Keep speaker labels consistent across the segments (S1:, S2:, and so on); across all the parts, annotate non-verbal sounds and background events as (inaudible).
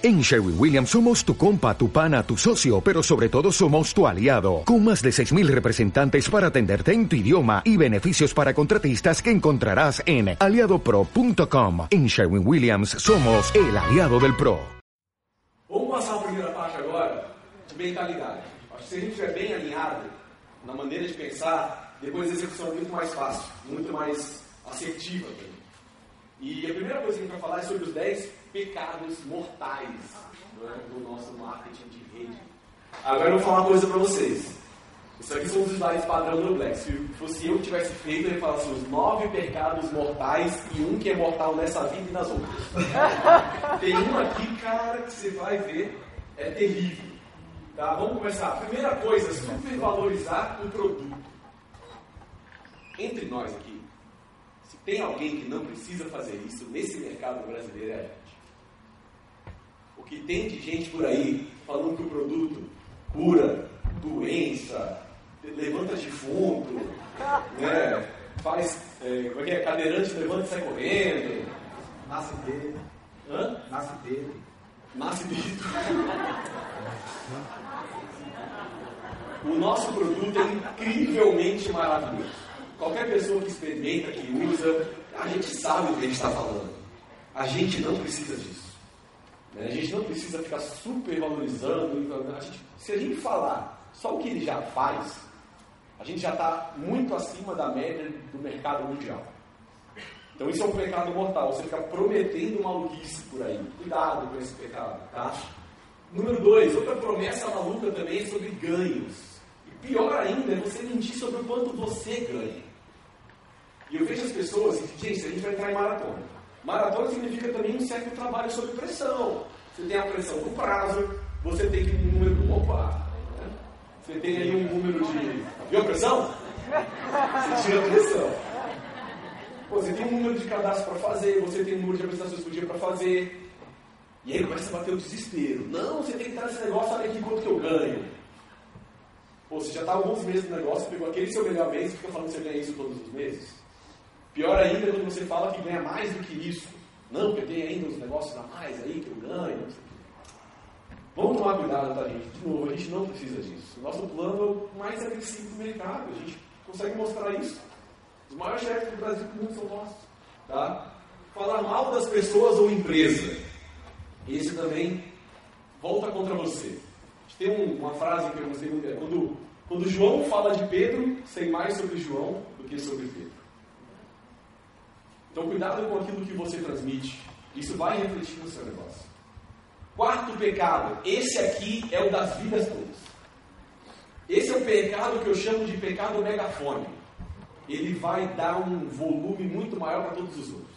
S1: En Sherwin Williams somos tu compa, tu pana, tu socio, pero sobre todo somos tu aliado, con más de 6.000 representantes para atenderte en tu idioma y beneficios para contratistas que encontrarás en aliadopro.com. En Sherwin Williams somos el aliado del PRO.
S2: Vamos passar a primeira parte agora de mentalidade. Acho que se a gente estiver bem alinhado na maneira de pensar, depois a execução é muito mais fácil, muito mais assertiva também. E a primeira coisa que a gente vai falar é sobre os 10 pecados mortais né, do nosso marketing de rede. Agora eu vou falar uma coisa para vocês. Isso aqui são os slides padrão do Black. Se fosse eu que tivesse feito, eu ia falar assim, os nove pecados mortais e um que é mortal nessa vida e nas outras. (laughs) Tem um aqui, cara, que você vai ver, é terrível. Tá, vamos começar. Primeira coisa, supervalorizar o produto. Entre nós aqui, tem alguém que não precisa fazer isso nesse mercado brasileiro é a gente. O que tem de gente por aí falando que o produto cura doença, levanta defunto, né? faz é, como é que é? cadeirante levanta e sai correndo.
S3: Nasce dele.
S2: Hã?
S3: Nasce dele.
S2: Nasce dele. O nosso produto é incrivelmente maravilhoso. Qualquer pessoa que experimenta, que usa, a gente sabe o que a gente está falando. A gente não precisa disso. Né? A gente não precisa ficar super valorizando. A gente, se a gente falar só o que ele já faz, a gente já está muito acima da média do mercado mundial. Então isso é um pecado mortal. Você fica prometendo maluquice por aí. Cuidado com esse pecado, tá? Número dois, outra promessa maluca também é sobre ganhos. E pior ainda é você mentir sobre o quanto você ganha. E eu vejo as pessoas, gente, a gente vai entrar em maratona. Maratona significa também um certo trabalho sob pressão. Você tem a pressão do prazo, você tem um número. Opa! Né? Você tem aí um número de. Viu a pressão? Você tira a pressão. Você tem um número de cadastros para fazer, você tem um número de apresentações por dia para fazer. E aí começa a bater o desespero. Não, você tem que entrar nesse negócio, olha aqui quanto que eu ganho. Pô, você já está alguns meses no negócio, pegou aquele seu melhor mês e fica falando que você ganha isso todos os meses. Pior ainda é quando você fala que ganha mais do que isso. Não, porque tem ainda uns negócios a mais aí que eu ganho. Vamos tomar cuidado, tá, gente? De novo, a gente não precisa disso. O nosso plano é o mais agressivo do mercado. A gente consegue mostrar isso. Os maiores chefes do Brasil do mundo são nossos. Tá? Falar mal das pessoas ou empresa. Esse também volta contra você. Tem um, uma frase que eu gostei muito. É quando, quando João fala de Pedro, sei mais sobre João do que sobre Pedro. Então, cuidado com aquilo que você transmite. Isso vai refletir no seu negócio. Quarto pecado. Esse aqui é o das vidas todas. Esse é o pecado que eu chamo de pecado megafone. Ele vai dar um volume muito maior para todos os outros.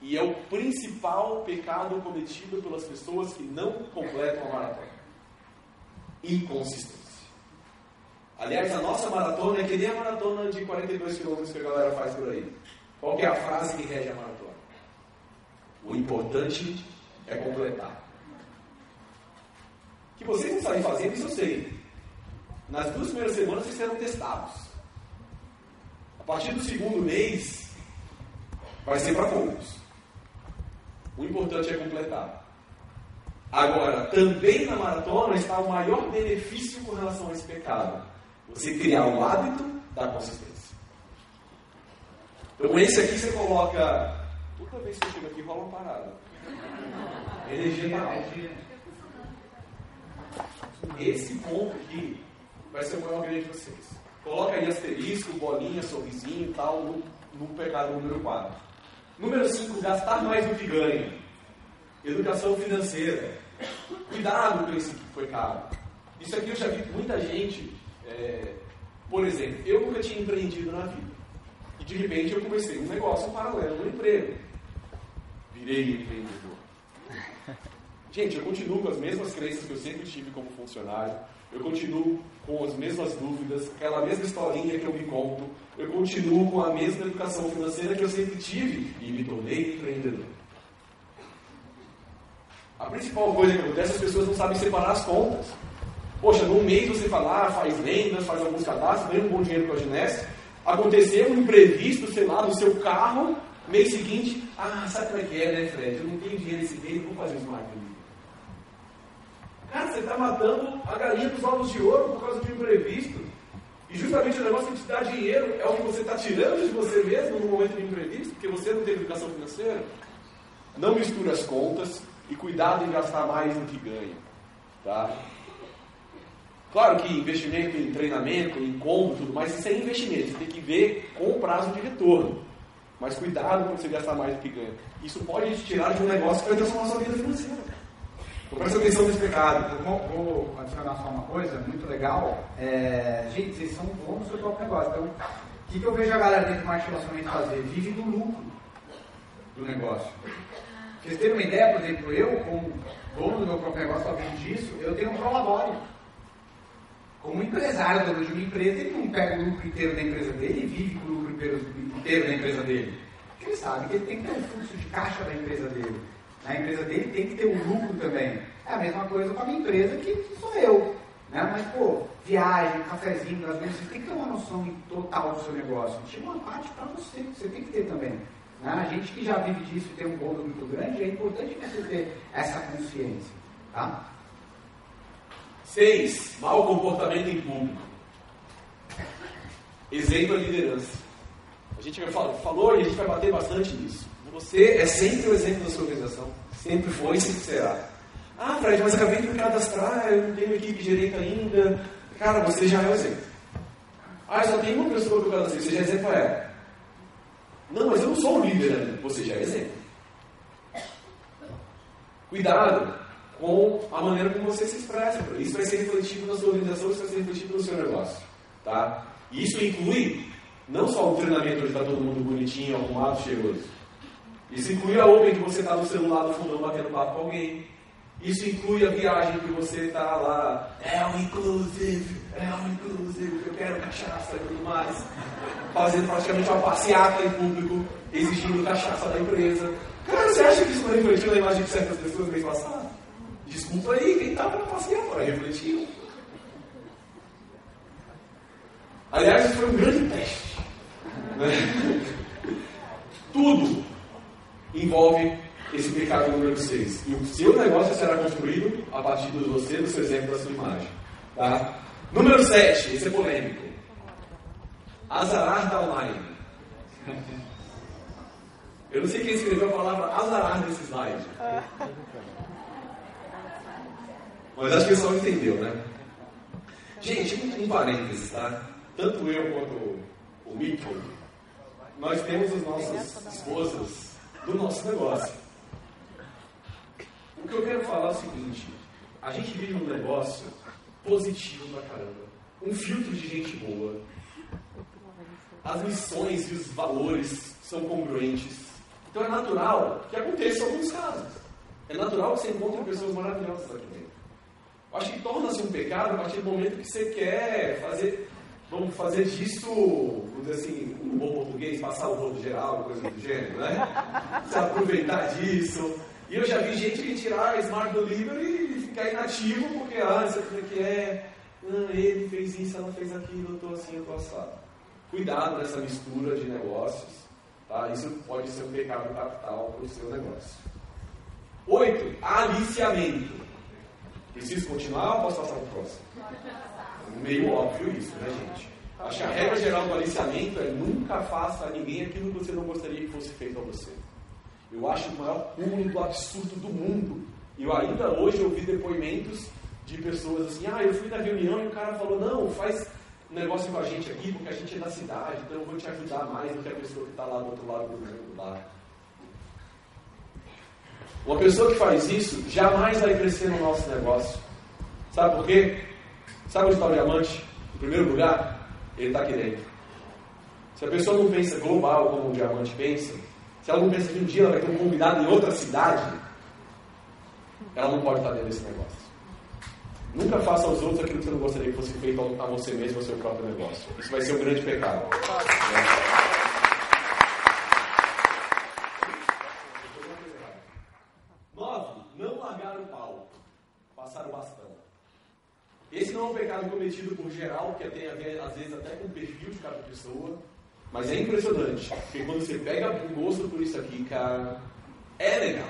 S2: E é o principal pecado cometido pelas pessoas que não completam a maratona. Inconsistência. Aliás, a nossa maratona é que nem a maratona de 42 quilômetros que a galera faz por aí. Qual é a frase que rege a maratona? O importante é completar. Que vocês não sabem fazer, isso eu sei. Nas duas primeiras semanas vocês serão testados. A partir do segundo mês, vai ser para poucos. O importante é completar. Agora, também na maratona está o maior benefício com relação a esse pecado. Você criar o hábito da consistência. Então esse aqui você coloca. Toda vez que eu chego aqui rola uma parada. Energia tá alta. Esse ponto aqui vai ser o maior ganho de vocês. Coloca aí asterisco, bolinha, sorrisinho e tal no, no pecado número 4. Número 5, gastar mais do que ganha. Educação financeira. Cuidado com esse foi caro. Isso aqui eu já vi muita gente. É, por exemplo, eu nunca tinha empreendido na vida de repente eu comecei um negócio paralelo no emprego. Virei empreendedor. Gente, eu continuo com as mesmas crenças que eu sempre tive como funcionário. Eu continuo com as mesmas dúvidas, aquela mesma historinha que eu me conto. Eu continuo com a mesma educação financeira que eu sempre tive e me tornei empreendedor. A principal coisa que acontece é as pessoas não sabem separar as contas. Poxa, num mês você fala, ah, faz vendas, faz alguns cadastros, ganha um bom dinheiro com a Gineste, aconteceu um imprevisto, sei lá, no seu carro, Mês seguinte, ah, sabe como é que é, né, Fred? Eu não tenho dinheiro esse mês, vou fazer um smart. Cara, você está matando a galinha dos ovos de ouro por causa de um imprevisto. E justamente o negócio de te dar dinheiro é o que você está tirando de você mesmo no momento de imprevisto, porque você não tem educação financeira. Não misture as contas e cuidado em gastar mais do que ganha. Tá? Claro que investimento em treinamento, em combo, tudo mais, isso é investimento. Você tem que ver com o prazo de retorno. Mas cuidado quando você gastar mais do que ganha. Isso pode te tirar de um negócio que vai transformar a sua vida financeira. Então presta atenção nesse pecado.
S3: Vou, vou adicionar só uma coisa muito legal. É, gente, vocês são bons no seu próprio negócio. Então, o que, que eu vejo a galera dentro do marketing relacionamento fazer? Vive do lucro do negócio. Vocês terem uma ideia, por exemplo, eu, como dono do meu próprio negócio, vivo disso, eu tenho um prolatório. Como empresário, dono de uma empresa, ele não pega o lucro inteiro da empresa dele e vive com o lucro inteiro da empresa dele. Porque ele sabe que ele tem que ter um fluxo de caixa da empresa dele. Na empresa dele tem que ter um lucro também. É a mesma coisa com a minha empresa que sou eu. Né? Mas, pô, viagem, cafezinho, às vezes você tem que ter uma noção total do seu negócio. Chega uma parte para você, você tem que ter também. Né? A gente que já vive disso e tem um bolo muito grande, é importante você ter essa consciência. Tá?
S2: Seis, mau comportamento em público. Exemplo é liderança. A gente falou e a gente vai bater bastante nisso. Você é sempre o exemplo da sua organização. Sempre foi e sempre será. Ah, Fred, mas acabei de me cadastrar, eu não tenho equipe direito ainda. Cara, você já é o exemplo. Ah, só tem uma pessoa que eu cadastrei, você já é exemplo a ela. Não, mas eu não sou um líder ainda. Você já é exemplo. Cuidado com a maneira como você se expressa. Isso vai ser refletido na sua organização, isso vai ser refletido no seu negócio. Tá? E isso inclui não só o treinamento onde está todo mundo bonitinho, arrumado, cheiroso. Isso inclui a Open que você está no celular no fundão batendo papo com alguém. Isso inclui a viagem que você está lá. É o inclusive, é o inclusive, eu quero cachaça e tudo mais. Fazendo praticamente uma passeata em público, exigindo cachaça da empresa. Cara, você acha que isso não refletiu na imagem de certas pessoas mês passado? Desculpa aí, quem estava na passeata, refletiu. Aliás, isso foi um grande teste. Né? (laughs) Tudo envolve esse pecado número 6. E o seu negócio será construído a partir de você, do seu exemplo, da sua imagem. Tá? Número 7, esse é polêmico. Azarar da online. (laughs) Eu não sei quem escreveu a palavra azarar nesse slide. Mas acho que o pessoal entendeu, né? Gente, um parênteses, tá? Tanto eu quanto o Mickey, nós temos as nossas esposas do nosso negócio. O que eu quero falar é o seguinte: a gente vive um negócio positivo pra caramba, um filtro de gente boa. As missões e os valores são congruentes. Então é natural que aconteça alguns casos. É natural que você encontre pessoas maravilhosas aqui dentro. Acho que torna-se um pecado a partir do momento que você quer fazer vamos fazer disso, vamos dizer assim, um bom português, passar o rodo geral, coisa do gênero, né? (laughs) Se aproveitar disso. E eu já vi gente que tirar Smart Delivery e ficar inativo porque, ah, isso aqui é, ah, ele fez isso, ela fez aquilo, eu estou assim, eu estou assado. Cuidado nessa mistura de negócios, tá? Isso pode ser um pecado capital para o seu negócio. Oito, aliciamento. Preciso continuar ou posso passar para o próximo? meio óbvio isso, né, gente? Acho que a regra geral do aliciamento é nunca faça a ninguém aquilo que você não gostaria que fosse feito a você. Eu acho o maior cúmulo do absurdo do mundo. E eu ainda hoje ouvi depoimentos de pessoas assim, ah, eu fui na reunião e o cara falou, não, faz um negócio com a gente aqui, porque a gente é da cidade, então eu vou te ajudar mais do que a pessoa que está lá do outro lado do mundo lá. Uma pessoa que faz isso jamais vai crescer no nosso negócio. Sabe por quê? Sabe onde está o diamante? Em primeiro lugar, ele está aqui dentro. Se a pessoa não pensa global como o diamante pensa, se ela não pensa que um dia ela vai ter um convidado em outra cidade, ela não pode estar dentro desse negócio. Nunca faça aos outros aquilo que você não gostaria que fosse feito a você mesmo, ao seu próprio negócio. Isso vai ser um grande pecado. Nove, não largar o pau. Passar o bastão. Esse não é um pecado cometido por geral, que tem a ver, às vezes, até com o perfil de cada pessoa, Mas é impressionante, porque quando você pega o gosto por isso aqui, cara, é legal.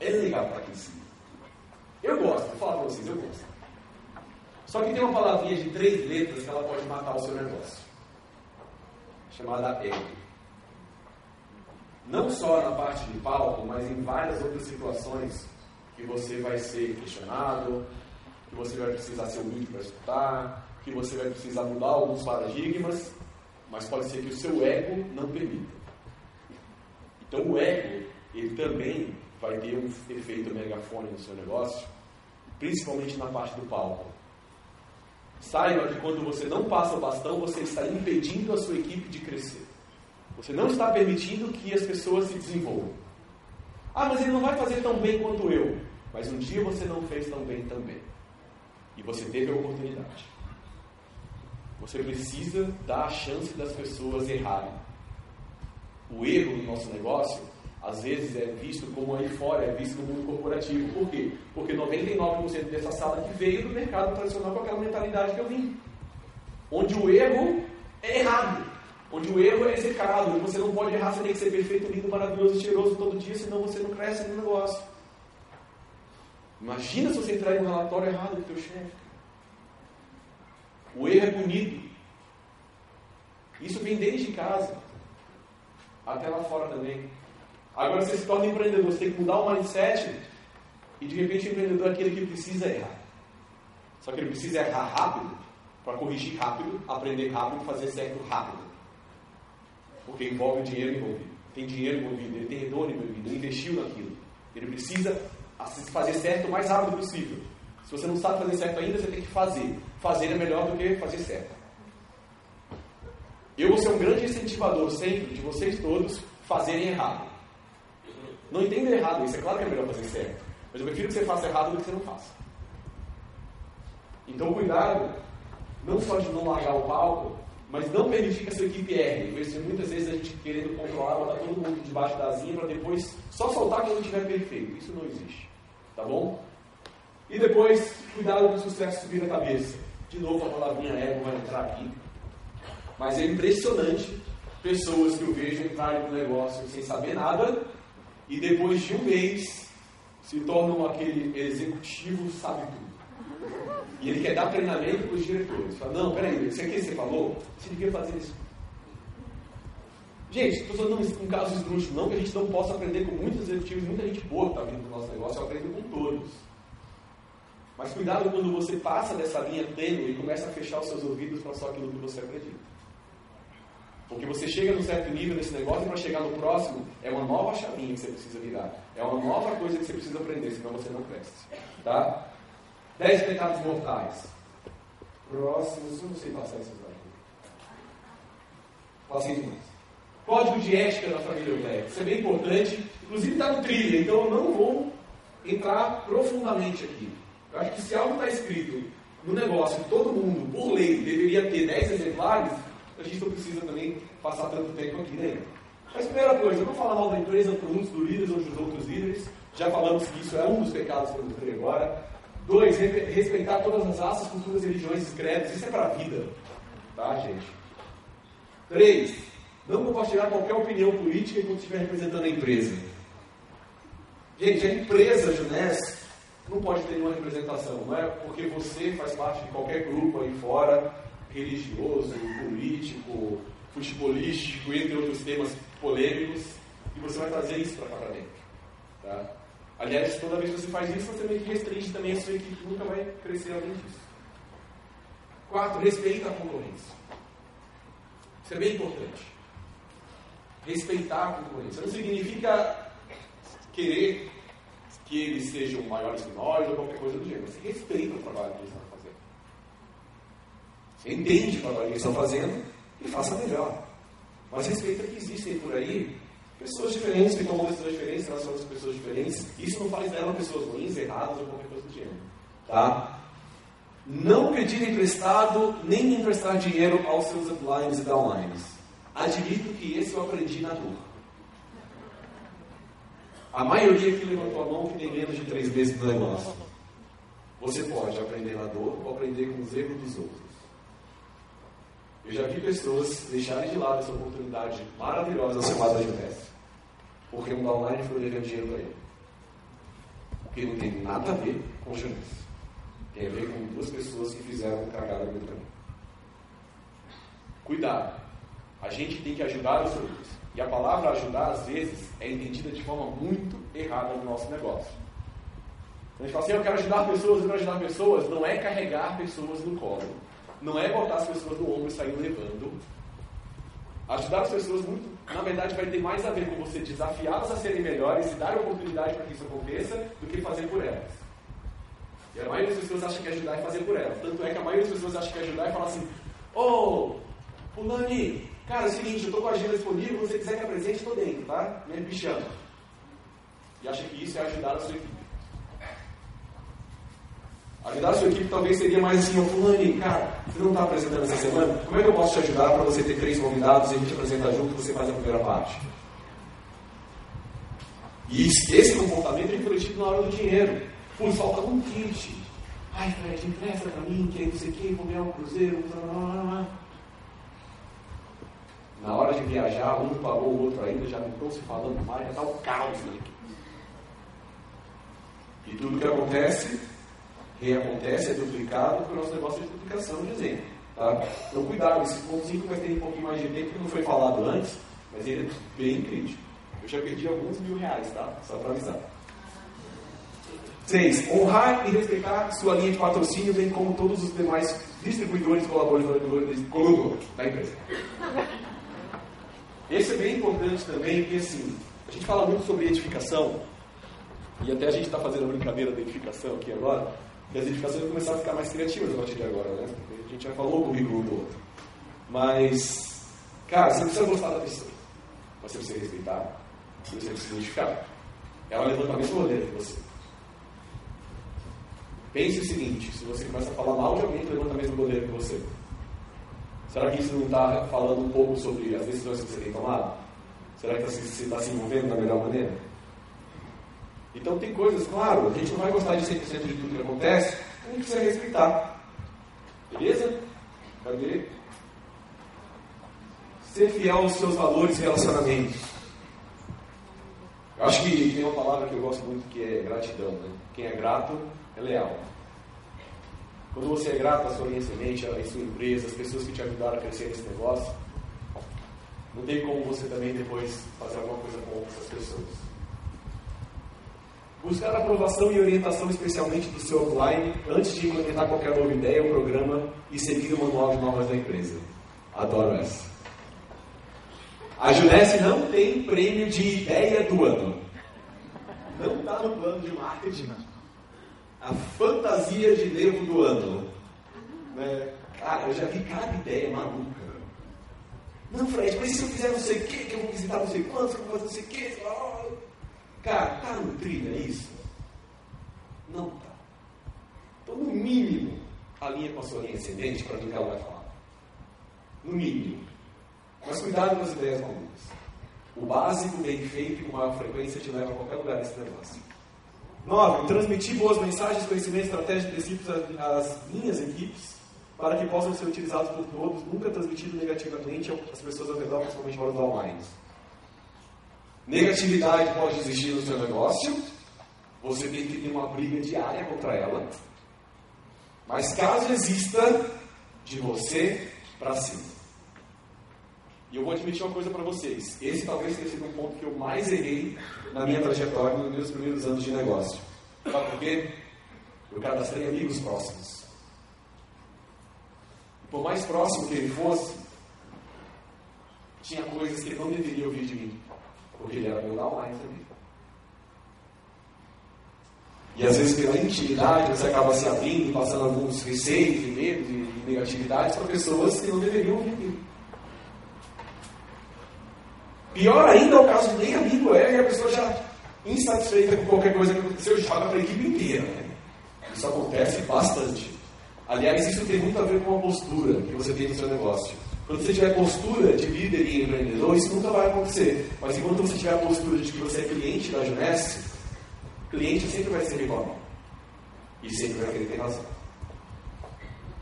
S2: É legal para quem sim. Eu gosto, vou falar para vocês, eu gosto. Só que tem uma palavrinha de três letras que ela pode matar o seu negócio. Chamada ego. Não só na parte de palco, mas em várias outras situações que você vai ser questionado, que você vai precisar ser humilde para escutar, que você vai precisar mudar alguns paradigmas, mas pode ser que o seu ego não permita. Então o ego, ele também vai ter um efeito megafone no seu negócio, principalmente na parte do palco. Saiba que quando você não passa o bastão, você está impedindo a sua equipe de crescer. Você não está permitindo que as pessoas se desenvolvam. Ah, mas ele não vai fazer tão bem quanto eu. Mas um dia você não fez tão bem também. E você teve a oportunidade. Você precisa dar a chance das pessoas errarem. O erro no nosso negócio, às vezes, é visto como aí fora, é visto no mundo corporativo. Por quê? Porque 99% dessa sala que veio do mercado tradicional com aquela mentalidade que eu vim. Onde o erro é errado. Onde o erro é execrado. E você não pode errar, você tem que ser perfeito, lindo, maravilhoso, cheiroso todo dia, senão você não cresce no negócio. Imagina se você entrar em um relatório errado do teu chefe. O erro é punido. Isso vem desde casa até lá fora também. Agora você se torna empreendedor, você tem que mudar o mindset e de repente o empreendedor é aquele que precisa errar. Só que ele precisa errar rápido para corrigir rápido, aprender rápido, fazer certo rápido. Porque envolve dinheiro envolvido. Tem dinheiro envolvido, ele tem retorno envolvido, ele investiu naquilo. Ele precisa fazer certo o mais rápido possível. Se você não sabe fazer certo ainda, você tem que fazer. Fazer é melhor do que fazer certo. Eu vou ser um grande incentivador sempre de vocês todos fazerem errado. Não entenda errado, isso é claro que é melhor fazer certo. Mas eu prefiro que você faça errado do que você não faça. Então, cuidado, não só de não largar o palco, mas não permitir que a sua equipe erre. Eu vejo muitas vezes a gente querendo controlar, botar todo mundo debaixo da asinha para depois só soltar quando estiver perfeito. Isso não existe. Tá bom? E depois, cuidado com o sucesso subir na cabeça. De novo, a palavrinha ego vai entrar aqui. Mas é impressionante pessoas que eu vejo entrarem no negócio sem saber nada e depois de um mês se tornam aquele executivo sabe tudo. E ele quer dar treinamento para os diretores. Fala, não, peraí, isso aqui que você falou, você devia fazer isso. Gente, estou falando um caso esdrúxulo, não que a gente não possa aprender com muitos executivos, muita gente boa está vindo do nosso negócio, eu aprendo com todos. Mas cuidado quando você passa dessa linha tênue e começa a fechar os seus ouvidos para só aquilo que você acredita. Porque você chega num certo nível nesse negócio e para chegar no próximo é uma nova chavinha que você precisa virar. É uma nova coisa que você precisa aprender, senão você não cresce. Tá? Dez pecados mortais. Próximo, eu não sei passar esses dados. Passei demais. Código de ética da família Eutéria. Isso é bem importante. Inclusive está no trilha, então eu não vou entrar profundamente aqui. Eu acho que se algo está escrito no negócio todo mundo, por lei, deveria ter 10 exemplares, a gente não precisa também passar tanto tempo aqui, né? Mas primeira coisa, não falar mal da empresa por uns dos líderes ou dos outros líderes. Já falamos que isso é um dos pecados que eu mostrei agora. Dois, respeitar todas as raças, culturas, religiões credos. Isso é para a vida. Tá, gente? Três, não compartilhar qualquer opinião política enquanto estiver representando a empresa. Gente, a empresa Junés não pode ter nenhuma representação. Não é porque você faz parte de qualquer grupo aí fora, religioso, político, futebolístico, entre outros temas polêmicos, e você vai trazer isso para cá para dentro. Tá? Aliás, toda vez que você faz isso, você meio que restringe também a sua equipe, nunca vai crescer além disso. Quarto, respeita a concorrência. Isso é bem importante. Respeitar a concorrência. Não significa querer que eles sejam maiores que nós ou qualquer coisa do gênero. Você respeita o trabalho que eles estão fazendo. Você entende o trabalho que eles estão fazendo e faça melhor. Mas respeita que existem por aí pessoas diferentes que tomam decisões diferentes a outras pessoas diferentes. Isso não faz delas pessoas ruins, erradas ou qualquer coisa do gênero. Tá? Não pedir emprestado nem emprestar dinheiro aos seus uplines e downlines. Admito que esse eu aprendi na dor. A maioria que levantou a mão que tem menos de três meses no negócio. Você pode aprender na dor ou aprender com os erros dos outros. Eu já vi pessoas deixarem de lado essa oportunidade maravilhosa chamada Junesse, porque um online foi devendo dinheiro para ele. Porque não tem nada a ver com Junesse. Tem a ver com duas pessoas que fizeram cagada muito grande. Cuidado. A gente tem que ajudar os outros. E a palavra ajudar, às vezes, é entendida de forma muito errada no nosso negócio. A gente fala assim, eu quero ajudar pessoas, eu quero ajudar pessoas. Não é carregar pessoas no colo. Não é botar as pessoas no ombro e sair levando. Ajudar as pessoas muito, na verdade, vai ter mais a ver com você desafiá-las a serem melhores e dar oportunidade para que isso aconteça do que fazer por elas. E a maioria das pessoas acha que ajudar é fazer por elas. Tanto é que a maioria das pessoas acha que ajudar é falar assim, ô, oh, Fulani, cara, é o seguinte, eu estou com a agenda disponível, se você quiser que apresente, estou dentro, tá? Me chama. E acha que isso é ajudar a sua equipe. Ajudar a sua equipe talvez seria mais assim, Fulani, cara, você não está apresentando essa semana? Como é que eu posso te ajudar para você ter três convidados e a gente apresentar junto e você faz a primeira parte? E esse comportamento é refletido na hora do dinheiro. Pô, falta um kit. Ai, Fred, empresta para mim, que aí não sei o que, vou ganhar um cruzeiro. Na hora de viajar, um pagou o outro ainda, já não estão se falando mais, já está o caos na equipe. E tudo que acontece reacontece, é duplicado, o nosso negócio é de duplicação de exemplo. Tá? Então, cuidado, esse ponto 5 vai ter um pouquinho mais de tempo, que não foi falado antes, mas ele é bem crítico. Eu já perdi alguns mil reais, tá? Só para avisar. 6. Honrar e respeitar sua linha de patrocínio, bem como todos os demais distribuidores colaboradores, colaboradores da empresa. Esse é bem importante também, porque assim, a gente fala muito sobre edificação, e até a gente está fazendo a brincadeira da edificação aqui agora, e as edificações vão começar a ficar mais criativas a partir de agora, né? A gente já falou o currículo do outro. Mas, cara, você precisa gostar da pessoa. Você precisa respeitar. Você precisa identificar. É um levantamento rodeiro de você. Pense o seguinte, se você começa a falar mal de alguém, levanta mesmo poder que você. Será que isso não está falando um pouco sobre as decisões que você tem tomado? Será que você está se envolvendo da melhor maneira? Então tem coisas, claro, a gente não vai gostar de 100% de tudo que acontece, a gente precisa respeitar. Beleza? Cadê? Ser fiel aos seus valores e relacionamentos. Eu acho que tem uma palavra que eu gosto muito que é gratidão. Né? Quem é grato é leal. Quando você é grato à sua linha semente, à sua empresa, às pessoas que te ajudaram a crescer nesse negócio, não tem como você também depois fazer alguma coisa com essas pessoas. Buscar aprovação e orientação, especialmente do seu offline, antes de implementar qualquer nova ideia ou programa e seguir o manual de normas da empresa. Adoro essa. A Junesse não tem prêmio de ideia do ano. Não está no plano de marketing. A fantasia de nervo do ano. Né? Cara, eu já vi cada ideia maluca. Não, Fred, mas se eu fizer não sei o que, que eu vou visitar não sei quantos, que eu vou fazer não sei o que? Cara, está no trilha isso? Não está. Então, no mínimo, alinha com a sua linha ascendente para o que ela vai falar. No mínimo. Mas cuidado com as ideias malucas. O básico, bem feito e com maior frequência te leva a qualquer lugar nesse negócio. 9. Transmitir boas mensagens, conhecimento, estratégia e princípios às minhas equipes para que possam ser utilizados por todos, nunca transmitido negativamente às pessoas ao redor, principalmente para os online. Negatividade pode existir no seu negócio, você tem que ter uma briga diária contra ela. Mas caso exista, de você para cima. E eu vou admitir uma coisa para vocês. Esse talvez tenha sido um ponto que eu mais errei na minha trajetória nos meus primeiros anos de negócio. Sabe por quê? Eu cadastrei amigos próximos. Por mais próximo que ele fosse, tinha coisas que ele não deveria ouvir de mim. Porque ele era meu downline também. E às vezes pela intimidade você acaba se abrindo, passando alguns receios e medos e negatividades para pessoas que não deveriam ouvir. Pior ainda é o caso de nem amigo é e a pessoa já insatisfeita com qualquer coisa que aconteceu joga para a equipe inteira. Né? Isso acontece bastante. Aliás, isso tem muito a ver com a postura que você tem no seu negócio. Quando você tiver postura de líder e empreendedor, isso nunca vai acontecer. Mas enquanto você tiver a postura de que você é cliente da Junesse, cliente sempre vai ser igual. E sempre vai querer ter razão.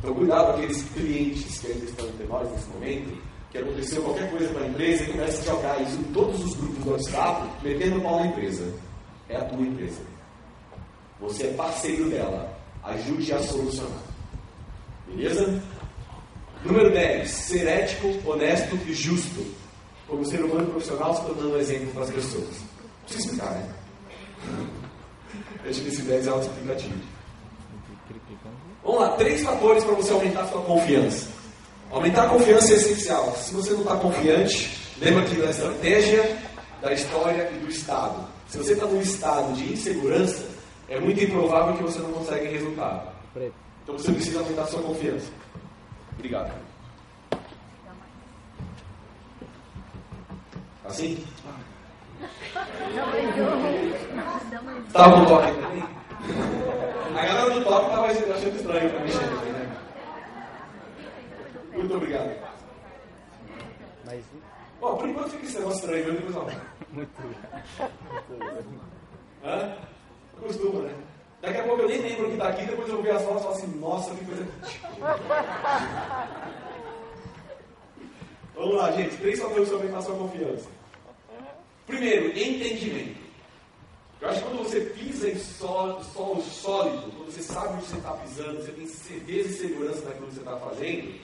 S2: Então, cuidado com aqueles clientes que ainda estão entre nós nesse momento, que aconteceu qualquer coisa com a empresa e começa a jogar isso em todos os grupos do WhatsApp, metendo pau na empresa. É a tua empresa. Você é parceiro dela. Ajude a solucionar. Beleza? Número 10. Ser ético, honesto e justo. Como ser humano profissional, se tornando um exemplo para as pessoas. Precisa explicar, né? Acho que esse 10 é auto-explicativo. Vamos lá, três fatores para você aumentar a sua confiança. Aumentar a confiança é essencial. Se você não está confiante, lembra aqui da estratégia, da história e do Estado. Se você está num estado de insegurança, é muito improvável que você não consiga resultado. Então você precisa aumentar a sua confiança. Obrigado. Assim? Estava com toque também? A galera do toque estava achando estranho para mexer aqui, né? Muito obrigado. Mas... Bom, por enquanto fica esse negócio estranho, depois não. Muito obrigado. Hã? Costuma, né? Daqui a pouco eu nem lembro que está aqui, depois eu vou ver as fotos e falo assim, nossa, que coisa. (laughs) Vamos lá, gente. Três fatores aumentar a sua confiança. Primeiro, entendimento. Eu acho que quando você pisa em solo, solo sólido, quando você sabe onde você está pisando, você tem certeza e segurança daquilo que você está fazendo,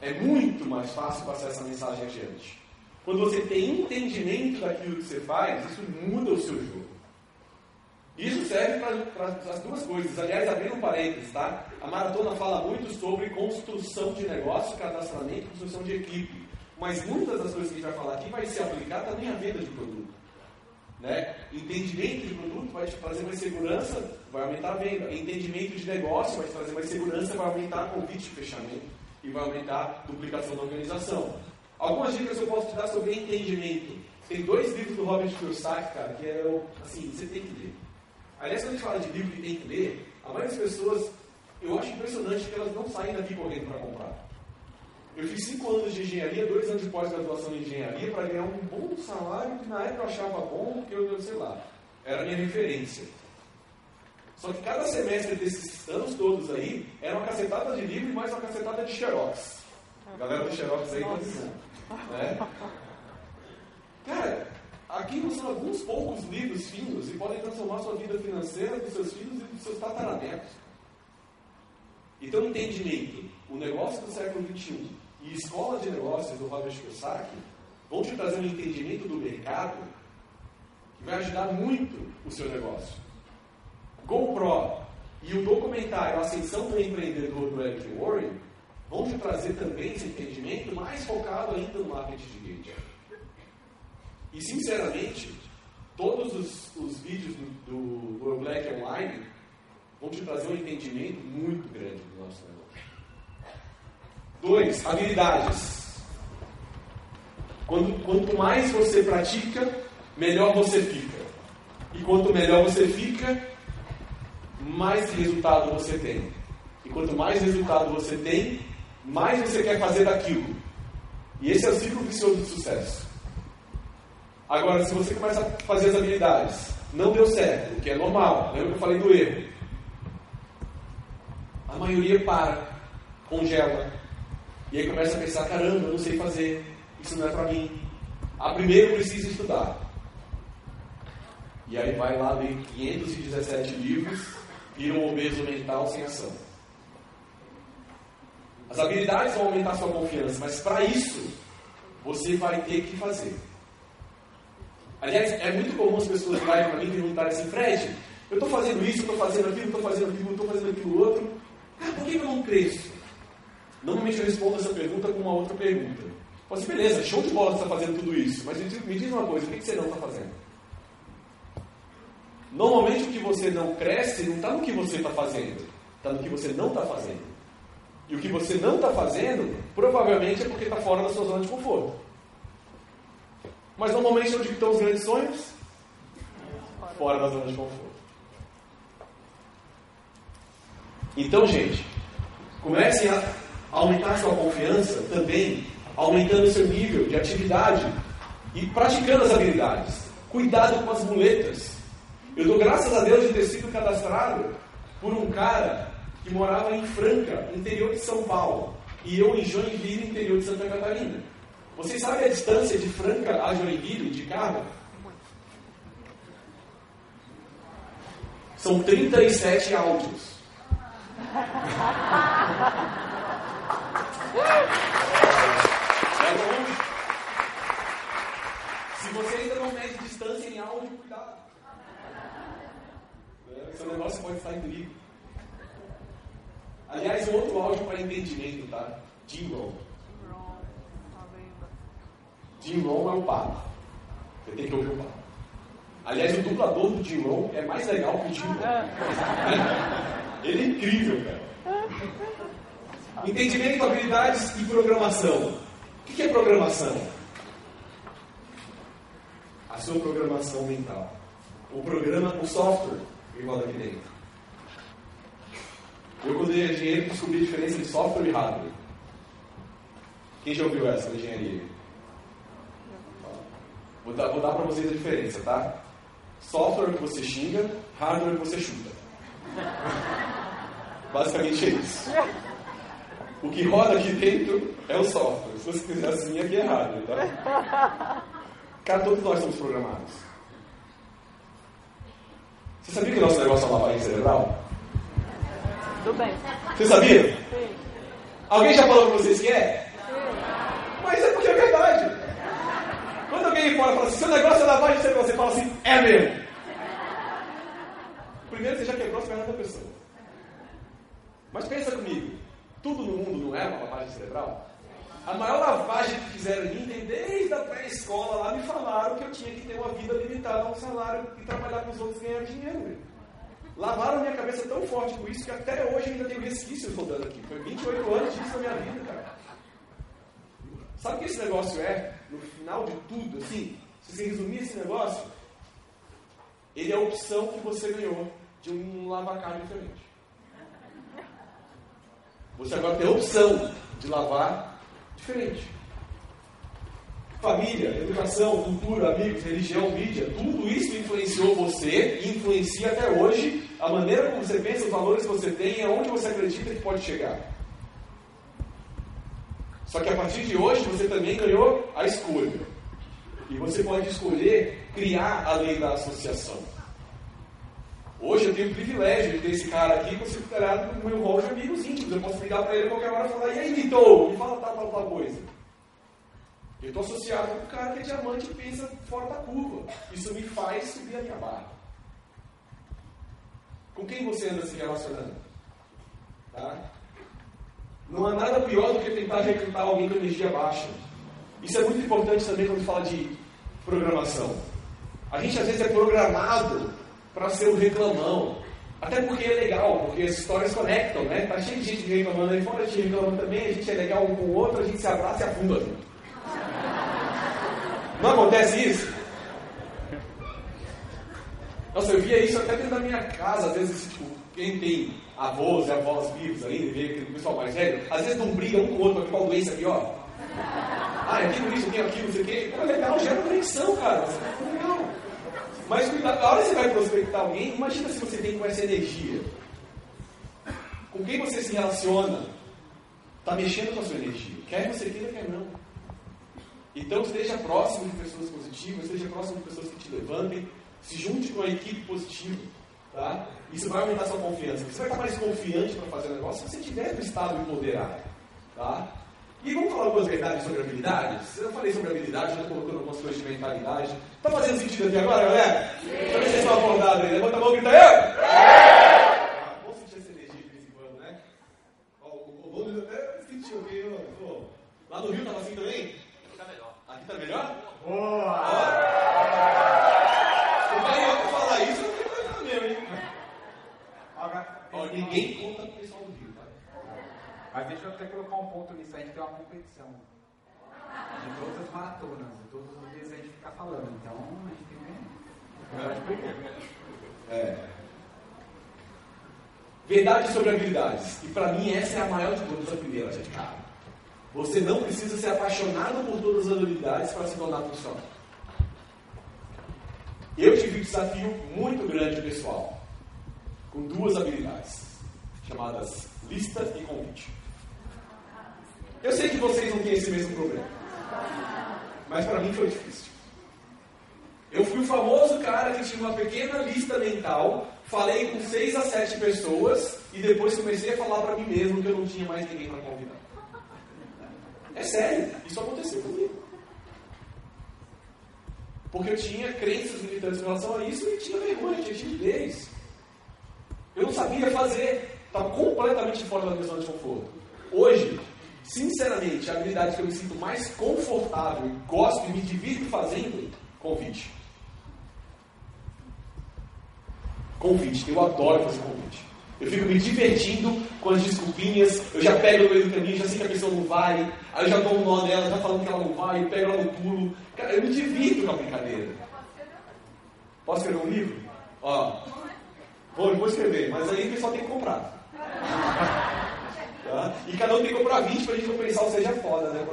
S2: é muito mais fácil passar essa mensagem adiante. Quando você tem entendimento daquilo que você faz, isso muda o seu jogo. Isso serve para as duas coisas. Aliás, abrindo um parênteses, tá? A maratona fala muito sobre construção de negócio, cadastramento, construção de equipe. Mas muitas das coisas que a gente vai falar aqui vai se aplicar também à venda de produto. Né? Entendimento de produto vai te trazer mais segurança, vai aumentar a venda. Entendimento de negócio vai te trazer mais segurança, vai aumentar convite de fechamento e vai aumentar a duplicação da organização. Algumas dicas eu posso te dar sobre entendimento. Tem dois livros do Robert Kiyosaki, cara, que é assim, você tem que ler. Aliás, quando a gente fala de livro que tem que ler, a maioria das pessoas, eu acho impressionante que elas não saem daqui correndo para comprar. Eu fiz cinco anos de engenharia, dois anos de pós-graduação em engenharia, para ganhar um bom salário que na época eu achava bom, porque eu, sei lá, era a minha referência. Só que cada semestre desses anos todos aí, era uma cacetada de livro e mais uma cacetada de xerox. A galera do xerox aí, né? Cara, Aqui são alguns poucos livros finos e podem transformar sua vida financeira dos seus filhos e dos seus tataranetos. Então, entendimento, o negócio do século XXI e escola de negócios do Robert Kiyosaki vão te trazer um entendimento do mercado que vai ajudar muito o seu negócio. GoPro e o documentário Ascensão do Empreendedor do Eric Warren vão te trazer também esse entendimento mais focado ainda no marketing de rede. E, sinceramente, todos os, os vídeos do, do, Black Online vão te trazer um entendimento muito grande do nosso negócio. Dois, habilidades. Quanto, quanto mais você pratica, melhor você fica. E quanto melhor você fica, mais resultado você tem. E quanto mais resultado você tem, mais você quer fazer daquilo. E esse é o ciclo vicioso do sucesso. Agora, se você começa a fazer as habilidades, não deu certo, o que é normal, lembra que eu falei do erro? A maioria para, congela, e aí começa a pensar: caramba, eu não sei fazer, isso não é para mim. A primeiro precisa estudar. E aí vai lá ler 517 livros, vira um obeso mental sem ação. As habilidades vão aumentar sua confiança, mas para isso, você vai ter que fazer. Aliás, é muito comum as pessoas virarem para mim e perguntarem assim, Fred, eu estou fazendo isso, estou fazendo aquilo, estou fazendo aquilo, estou fazendo aquilo outro. Ah, por que eu não cresço? Normalmente eu respondo essa pergunta com uma outra pergunta. Falo assim, beleza, show de bola você está fazendo tudo isso, mas me diz uma coisa, o que você não está fazendo? Normalmente o que você não cresce não está no que você está fazendo, está no que você não está fazendo. E o que você não está fazendo, provavelmente é porque está fora da sua zona de conforto. Mas normalmente onde estão os grandes sonhos? Fora da zona de conforto. Então, gente, comecem a aumentar sua confiança também, aumentando seu nível de atividade e praticando as habilidades. Cuidado com as muletas. Eu dou graças a Deus de ter sido cadastrado por um cara que morava em Franca, interior de São Paulo, e eu em Joinville, interior de Santa Catarina. Vocês sabem a distância de Franca a Joinville de carro? São 37 áudios. Se você ainda não mede distância em áudio, cuidado. É, seu negócio pode estar em perigo. Aliás, um outro áudio para entendimento, tá? Rohn. Jim Rohn é o Papa. Você tem que ouvir o Papa. Aliás, o dublador do Jim Rohn é mais legal que o Jim Rohn. (laughs) Ele é incrível, cara. Entendimento, habilidades e programação. O que é programação? A sua programação mental. O programa, o software que roda aqui dentro. Eu, quando era engenheiro, descobri a diferença de software e hardware. Quem já ouviu essa engenharia? Vou dar, vou dar para vocês a diferença, tá? Software que você xinga, hardware que você chuta. Basicamente é isso. O que roda aqui dentro é o software. Se você quiser assim, aqui é hardware, tá? Cara, todos nós somos programados. Você sabia que o nosso negócio é uma lavagem cerebral?
S4: Tudo bem.
S2: Você sabia?
S4: Sim.
S2: Alguém já falou para vocês que é?
S4: Sim.
S2: Mas é porque é verdade. Quando alguém fora fala assim, seu negócio é lavagem cerebral, você fala assim, é mesmo. Primeiro você já quebrou as pernas da pessoa. Mas pensa comigo, tudo no mundo não é uma lavagem cerebral? A maior lavagem que fizeram em mim, desde a pré-escola lá, me falaram que eu tinha que ter uma vida limitada a um salário e trabalhar com os outros e ganhar dinheiro. Lavaram minha cabeça tão forte com isso que até hoje eu ainda tenho resquícios rodando aqui. Foi 28 anos disso na minha vida, cara. Sabe o que esse negócio é? No final de tudo, assim, se você resumir esse negócio, ele é a opção que você ganhou de um lavacar diferente. Você agora tem a opção de lavar diferente. Família, educação, cultura, amigos, religião, mídia, tudo isso influenciou você e influencia até hoje a maneira como você pensa, os valores que você tem e aonde você acredita que pode chegar. Só que a partir de hoje você também ganhou a escolha. E você pode escolher criar a lei da associação. Hoje eu tenho o privilégio de ter esse cara aqui considerado no meu rol de amigos íntimos. Eu posso ligar para ele a qualquer hora e falar: e aí, Vitor, me fala tal, tal, tal coisa. Eu estou associado com um cara que é diamante e pensa fora da curva. Isso me faz subir a minha barra. Com quem você anda se relacionando? Tá? Não há nada pior do que tentar recrutar alguém com energia baixa. Isso é muito importante também quando fala de programação. A gente às vezes é programado para ser o reclamão. Até porque é legal, porque as histórias conectam, né? Tá cheio de gente reclamando aí fora, gente reclamando também, a gente é legal um com o outro, a gente se abraça e afunda. Não acontece isso? Nossa, eu via isso até dentro da minha casa, às vezes, tipo, quem tem avós e avós vivos aí, vê aquele pessoal mais velho, às vezes não briga um com o outro para qual doença é pior. Ah, eu tenho isso, eu tenho não sei o quê. Pô, legal, gera conexão, cara. Legal. Mas cuidado, a hora que você vai prospectar alguém, imagina se você tem com essa energia. Com quem você se relaciona, está mexendo com a sua energia. Quer você queira, quer não. Então esteja próximo de pessoas positivas, esteja próximo de pessoas que te levantem, se junte com a equipe positiva. Tá? Isso vai aumentar sua confiança. Você vai estar mais confiante para fazer o negócio se você tiver no estado empoderado. Tá? E vamos falar algumas verdades sobre habilidades? Eu falei sobre habilidade, já colocando algumas coisas de mentalidade. Está fazendo sentido aqui agora, galera? Sim. Deixa eu ver se vocês estão acordados aí. Levanta a mão e grita eu! Ah, vamos sentir essa energia de vez em quando, né? Ó, o Lula até sentiu aqui. Lá no Rio estava assim também? Aqui está melhor. Aqui está melhor?
S3: Boa!
S2: O carioca falar isso, eu fico legal mesmo, hein? Ó, ninguém conta com o pessoal do Rio, tá?
S3: Mas deixa eu até colocar um ponto nisso. A gente tem uma competição de todas as maratonas. E todos os dias a gente fica falando. Então a gente tem que ganhar. de primeiro.
S2: É. Verdade sobre habilidades. E para mim essa é a maior de todas, a primeira, gente. Cara, você não precisa ser apaixonado por todas as habilidades para se tornar profissional. Eu tive um desafio muito grande, pessoal, com duas habilidades. chamadas lista e convite. Eu sei que vocês não têm esse mesmo problema, mas para mim foi difícil. Eu fui o famoso cara que tinha uma pequena lista mental, falei com seis a sete pessoas e depois comecei a falar para mim mesmo que eu não tinha mais ninguém para convidar. É sério, isso aconteceu comigo. Porque eu tinha crenças limitantes em relação a isso e tinha vergonha, tinha timidez. Eu não sabia fazer, estava completamente fora da minha zona de conforto. Hoje, sinceramente, a habilidade que eu me sinto mais confortável e gosto e me divirto fazendo, convite. Convite, eu adoro fazer convite. Eu fico me divertindo com as desculpinhas, eu já pego no meio do caminho, já sei que a pessoa não vai, aí eu já dou um nó nela, já falando que ela não vai, pego ela no pulo. Cara, eu me divirto com a brincadeira. Posso escrever um livro? Ó, vou, vou escrever, mas aí o pessoal tem que comprar. (laughs) Tá? E cada um tem que comprar 20 pra gente não pensar o seja foda, né?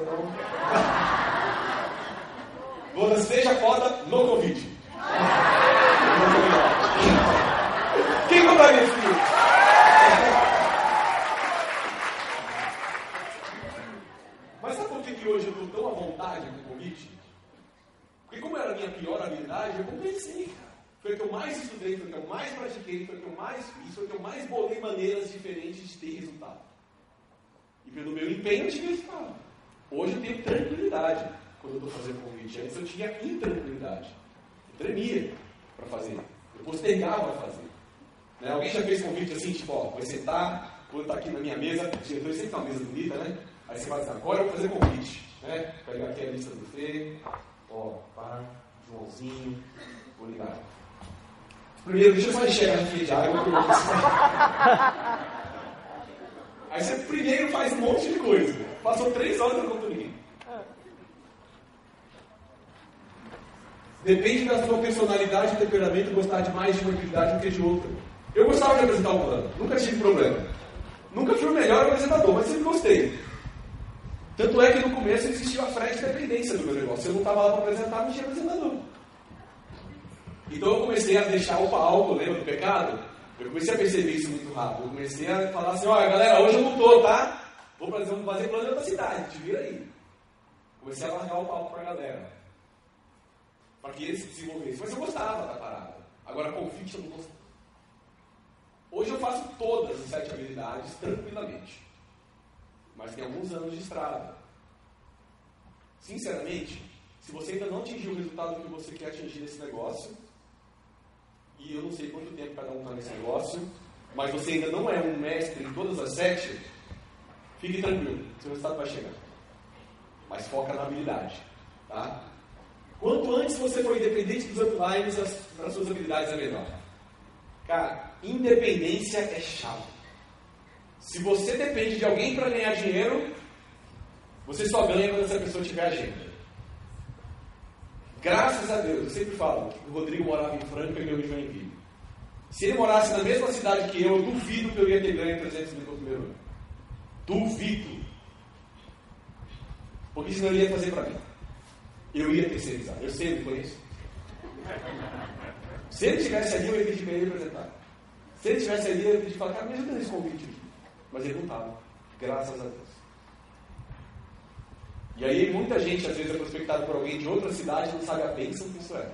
S2: Quando (laughs) seja foda no convite. (laughs) Quem compraria esse livro? Mas sabe por que, que hoje eu estou tão à vontade com o convite? Porque como era a minha pior habilidade, eu compensei, cara. Foi o que eu mais estudei, foi o que eu mais pratiquei, foi o que eu mais fiz, foi o que eu mais bolei maneiras diferentes de ter resultado. E pelo meu empenho eu tive resultado. Hoje eu tenho tranquilidade quando eu estou fazendo convite. Antes eu tinha intranquilidade. Eu tremia para fazer. Eu postergava a fazer. Né? Alguém já fez convite assim, tipo, ó, vai sentar, quando está aqui na minha mesa, diretor sempre tem uma mesa bonita, né? Aí você vai dizer, agora eu vou fazer convite. Né? Pegar aqui a lista do Fê, ó, pá, Joãozinho, vou ligar. Primeiro, deixa eu só enxergar aqui de água eu (laughs) Aí você primeiro faz um monte de coisa. Passou três horas não contou ninguém. Depende da sua personalidade e temperamento gostar de mais de uma atividade do que de outra. Eu gostava de apresentar um plano, nunca tive problema. Nunca fui o melhor apresentador, mas sempre gostei. Tanto é que no começo existia a frete dependência do meu negócio. Eu não estava lá para apresentar, não tinha apresentador. Então eu comecei a deixar o palco, lembra do pecado? Eu comecei a perceber isso muito rápido. Eu comecei a falar assim, olha galera, hoje eu não estou, tá? Vou fazer, fazer plano em outra cidade, te vira aí. Comecei a largar o palco para a galera. Para que eles se desenvolvessem. Mas eu gostava da parada. Agora, convite eu não gostava. Hoje eu faço todas as sete habilidades tranquilamente. Mas tem alguns anos de estrada. Sinceramente, se você ainda não atingiu o resultado que você quer atingir nesse negócio, e eu não sei quanto tempo cada um está nesse negócio, mas você ainda não é um mestre em todas as sete, fique tranquilo, seu resultado vai chegar. Mas foca na habilidade. Tá? Quanto antes você for independente dos uplines, as, as suas habilidades é melhor. Cara, independência é chave. Se você depende de alguém para ganhar dinheiro, você só ganha quando essa pessoa tiver agenda. Graças a Deus, eu sempre falo o Rodrigo morava em Franca e eu em Joinville. Se ele morasse na mesma cidade que eu, eu duvido que eu ia ter ganho 300 mil no primeiro ano. Duvido. Porque senão ele ia fazer para mim. Eu ia terceirizar. Eu sei, conheço. Se ele estivesse ali, eu ia pedir para ele apresentar. Se ele estivesse ali, eu ia pedir para cara, me ajuda nesse convite. Mas ele não estava. Graças a Deus. E aí muita gente às vezes é prospectado por alguém de outra cidade não sabe a bênção que isso é.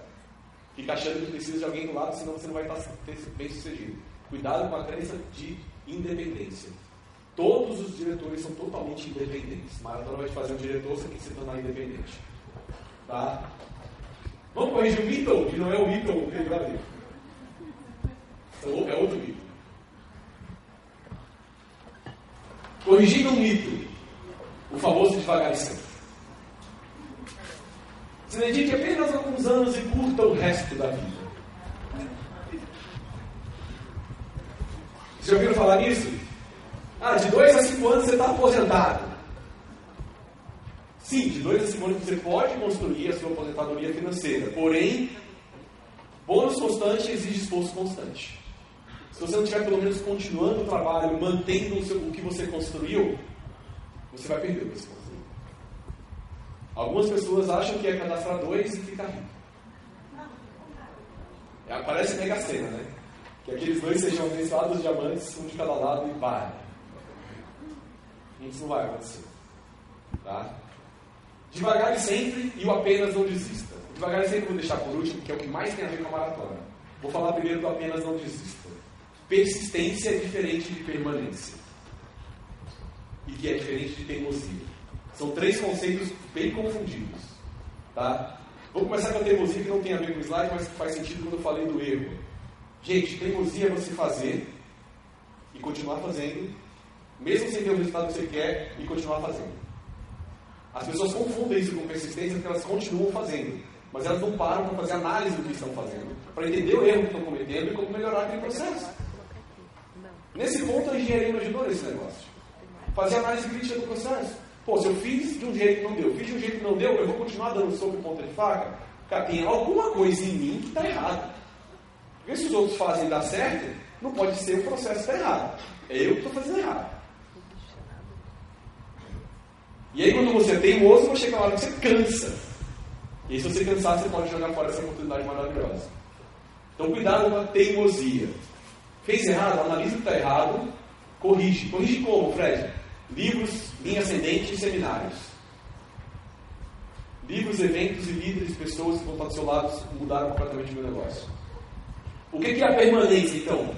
S2: Fica achando que precisa de alguém do lado, senão você não vai estar bem sucedido. Cuidado com a crença de independência. Todos os diretores são totalmente independentes. Maratona vai te fazer um diretor, tem que se tornar independente. Tá? Vamos corrigir o mito, que não é o mito que ele vai É outro mito. Corrigindo um mito, o famoso devagar e sempre. Se dedique apenas alguns anos e curta o resto da vida. Já ouviram falar nisso? Ah, de dois a cinco anos você está aposentado. Sim, de dois a cinco anos você pode construir a sua aposentadoria financeira. Porém, bônus constante exige esforço constante. Se você não estiver pelo menos continuando o trabalho, mantendo o, seu, o que você construiu, você vai perder o construiu. Algumas pessoas acham que é cadastrar dois e ficar rico. É, parece mega cena, né? Que aqueles dois sejam abençoados diamantes, um de cada lado e vai. Isso não vai acontecer. Tá? Devagar e sempre e o apenas não desista. Devagar e sempre vou deixar por último, que é o que mais tem a ver com a maratona. Vou falar primeiro do apenas não desista. Persistência é diferente de permanência. E que é diferente de teimosia. São três conceitos bem confundidos. Tá? Vou começar com a teimosia, que não tem a ver com o slide, mas que faz sentido quando eu falei do erro. Gente, teimosia é você fazer e continuar fazendo, mesmo sem ter o resultado que você quer, e continuar fazendo. As pessoas confundem isso com persistência porque elas continuam fazendo, mas elas não param para fazer análise do que estão fazendo, para entender o erro que estão cometendo e como melhorar aquele processo. Nesse ponto, a engenharia me ajudou nesse negócio. Fazer análise crítica do processo. Pô, se eu fiz de um jeito que não deu, fiz de um jeito que não deu, eu vou continuar dando soco ponta de faca? Cara, tem alguma coisa em mim que está errado. Porque se os outros fazem dar certo, não pode ser o processo está errado. É eu que estou fazendo errado. E aí, quando você é teimoso, vai chegar uma hora que você cansa. E aí, se você cansar, você pode jogar fora essa oportunidade maravilhosa. Então, cuidado com a teimosia. Fez errado, analisa o que está errado, corrige. Corrige como, Fred? Livros, linha ascendente e seminários. Livros, eventos e líderes, pessoas que vão estar do seu lado mudaram completamente o meu negócio. O que é a permanência, então?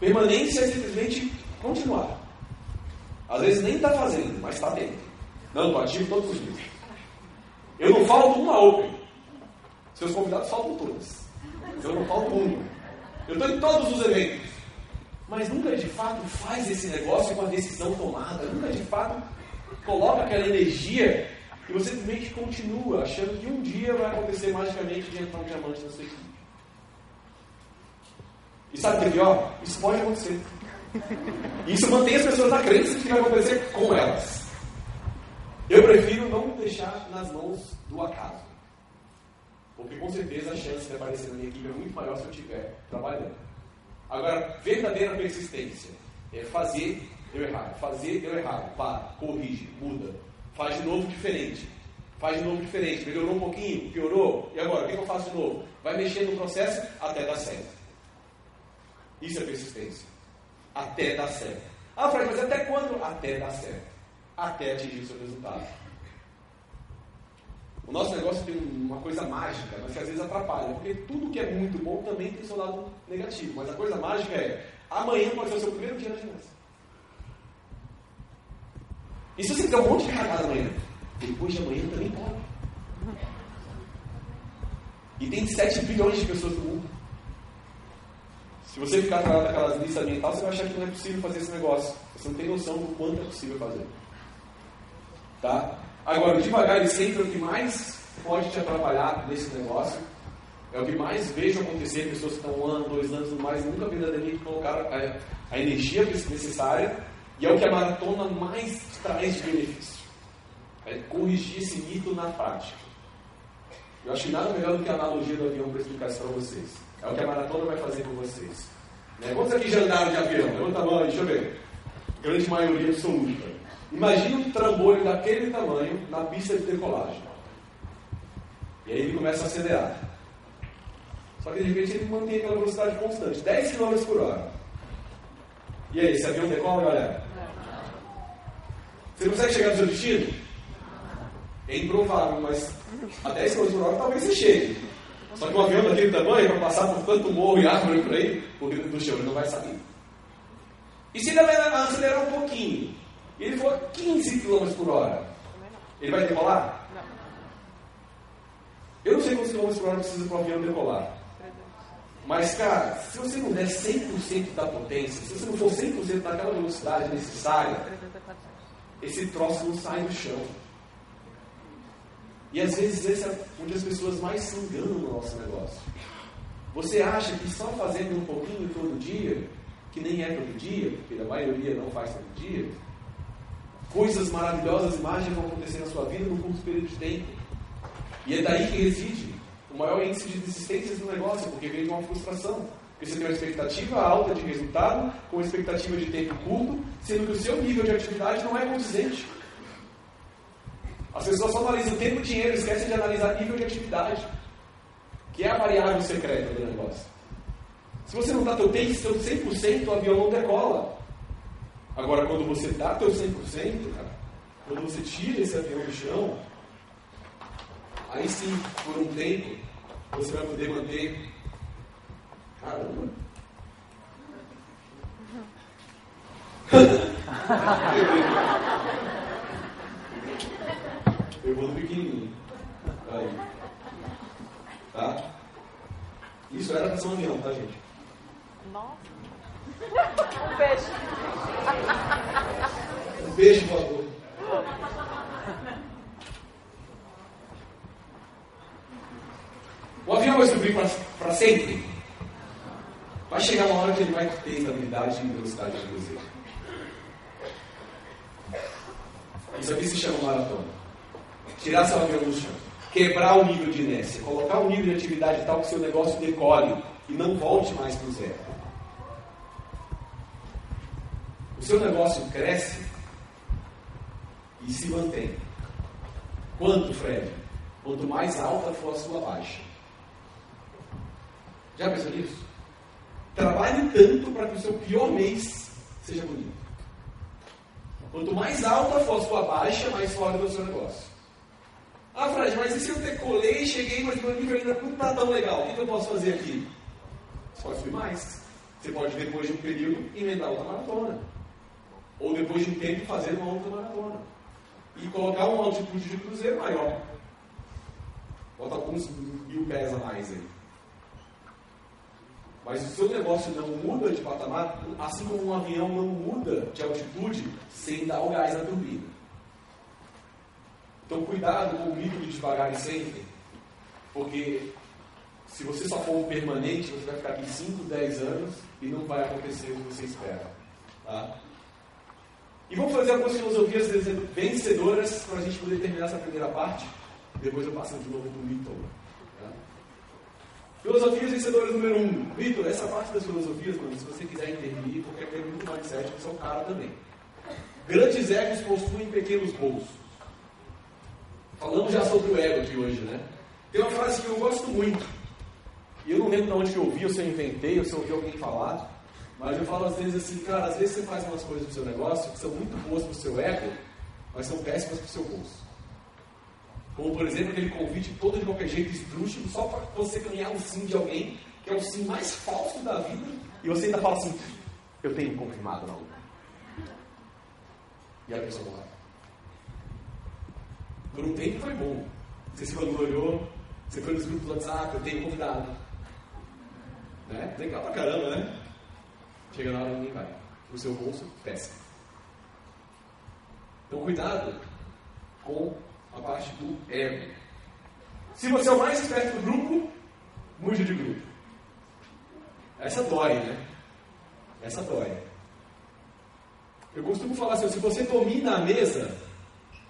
S2: Permanência é simplesmente continuar. Às vezes nem está fazendo, mas está dentro. Não, estou ativo todos os dias. Eu não falto uma Open. Seus convidados faltam todas. Eu não falto uma. Eu estou em todos os eventos. Mas nunca de fato faz esse negócio com a decisão tomada. Nunca de fato coloca aquela energia e você simplesmente continua achando que um dia vai acontecer magicamente de entrar um diamante na sua equipe. E sabe o que é pior? Isso pode acontecer. Isso mantém as pessoas na crença de que vai acontecer com elas. Eu prefiro não deixar nas mãos do acaso. Porque com certeza a chance de aparecer na minha equipe é muito maior se eu estiver trabalhando. Agora, verdadeira persistência é fazer, deu errado. Fazer, deu errado. Para, corrige, muda. Faz de novo diferente. Faz de novo diferente. Melhorou um pouquinho, piorou. E agora, o que eu faço de novo? Vai mexendo no processo até dar certo. Isso é persistência. Até dar certo. Ah, Fred, mas até quando? Até dar certo. Até atingir o seu resultado. Nosso negócio tem uma coisa mágica, mas que às vezes atrapalha, porque tudo que é muito bom também tem seu lado negativo. Mas a coisa mágica é: amanhã pode ser o seu primeiro dia na ginástica. E se você fizer um monte de cagada amanhã, depois de amanhã também pode. E tem 7 bilhões de pessoas no mundo. Se você ficar atrás daquelas listas ambientais, você vai achar que não é possível fazer esse negócio. Você não tem noção do quanto é possível fazer. Tá? Agora, devagar e sempre o que mais pode te atrapalhar nesse negócio. É o que mais vejo acontecer, pessoas que estão um ano, dois anos, mais, nunca verdadeiramente colocaram a, a energia necessária. E é o que a maratona mais traz de benefício. É corrigir esse mito na prática. Eu acho que nada melhor do que a analogia do avião para explicar isso para vocês. É o que a maratona vai fazer com vocês. Né? Quantos aqui já andaram de avião? Levanta a mão aí, deixa eu ver. Grande maioria absoluta. Imagina um trambolho daquele tamanho na pista de decolagem. E aí ele começa a acelerar. Só que de repente ele mantém aquela velocidade constante, 10 km por hora. E aí, esse avião decola, galera? Você consegue chegar no seu destino? É improvável, mas a 10 km por hora talvez você chegue. Só que um avião daquele tamanho, para passar por tanto morro e árvore por aí, porque do chão ele não vai sair. E se ele acelerar um pouquinho, ele for 15 km por hora, ele vai decolar? Não. Eu não sei quantos km por hora precisa para um avião decolar. Mas, cara, se você não der 100% da potência, se você não for 100% daquela velocidade necessária, esse troço não sai do chão. E às vezes esse é onde as pessoas mais se enganam no nosso negócio. Você acha que só fazendo um pouquinho todo dia, que nem é todo dia, porque a maioria não faz todo dia, coisas maravilhosas e mágicas vão acontecer na sua vida num curto período de tempo. E é daí que reside o maior índice de desistências no negócio, porque vem de uma frustração. Porque você tem uma expectativa alta de resultado, com expectativa de tempo curto, sendo que o seu nível de atividade não é condizente. As pessoas só analisam tempo e dinheiro, esquecem de analisar nível de atividade, que é a variável secreta do negócio. Se você não dá teu take, seu 100%, o avião não decola. Agora, quando você dá teu 100%, cara, quando você tira esse avião do chão, aí sim, por um tempo, você vai poder manter. Caramba! (laughs) Eu vou no pequenininho. Aí. Tá? Isso era pra ser um avião, tá, gente?
S4: Nossa. Um peixe.
S2: Um peixe voador. O avião vai subir para sempre. Vai chegar uma hora que ele vai ter estabilidade e velocidade de cruzeiro. Isso aqui se chama maratona. Tirar seu avião do chão. Quebrar o nível de inércia. Colocar o nível de atividade tal que seu negócio decole e não volte mais para o zero. O seu negócio cresce e se mantém. Quanto, Fred? Quanto mais alta for a sua baixa. Já pensou nisso? Trabalhe tanto para que o seu pior mês seja bonito. Quanto mais alta for a sua baixa, mais forte é o seu negócio. Ah, Fred, mas e se eu decolei, cheguei, mas meu nível ainda não está tão legal? O que eu posso fazer aqui? Você pode subir mais. Você pode, depois de um período, emendar outra maratona. Ou depois de um tempo, fazer uma outra maratona. E colocar uma altitude de cruzeiro maior. Bota alguns mil pés a mais aí. Mas o seu negócio não muda de patamar, assim como um avião não muda de altitude sem dar o gás na turbina. Então, cuidado com o mito de devagar e sempre, porque se você só for um permanente, você vai ficar aqui 5, 10 anos e não vai acontecer o que você espera. Tá? E vamos fazer algumas filosofias vencedoras para a gente poder terminar essa primeira parte. Depois eu passo de novo para o Milton. Filosofias vencedoras número 1. Um. Vitor, essa parte das filosofias, mano, se você quiser intervir, porque tem muito mindset, que são cara também. Grandes egos possuem pequenos bolsos. Falamos já sobre o ego aqui hoje, né? Tem uma frase que eu gosto muito. E eu não lembro de onde eu ouvi, ou se eu inventei, ou se eu ouvi alguém falar. Mas eu falo às vezes assim, cara, às vezes você faz umas coisas pro seu negócio que são muito boas pro seu ego, mas são péssimas pro seu bolso. Como, por exemplo, aquele convite todo de qualquer jeito esdrúxulo só para você ganhar um sim de alguém, que é o sim mais falso da vida, e você ainda fala assim: Eu tenho confirmado não. E a pessoa morre. Por um tempo foi bom. Você se vangloriou, você foi nos grupos do WhatsApp, eu tenho convidado. Né? Legal pra caramba, né? Chega na hora ninguém vai. O seu bolso, péssimo. Então, cuidado com a parte do ego. Se você é o mais esperto do grupo, mude de grupo. Essa dói, né? Essa dói. Eu costumo falar assim: se você domina a mesa,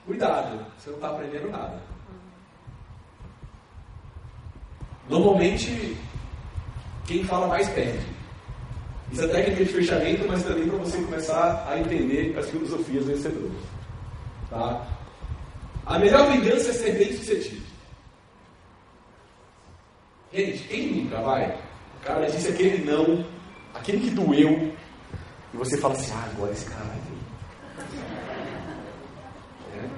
S2: cuidado, você não está aprendendo nada. Normalmente, quem fala mais perde. Isso é técnica de fechamento, mas também para você começar a entender as filosofias vencedoras. Tá? A melhor vingança é ser bem sucedido. Gente, quem nunca vai? O cara disse aquele não, aquele que doeu, e você fala assim: ah, agora esse cara vai ver. É.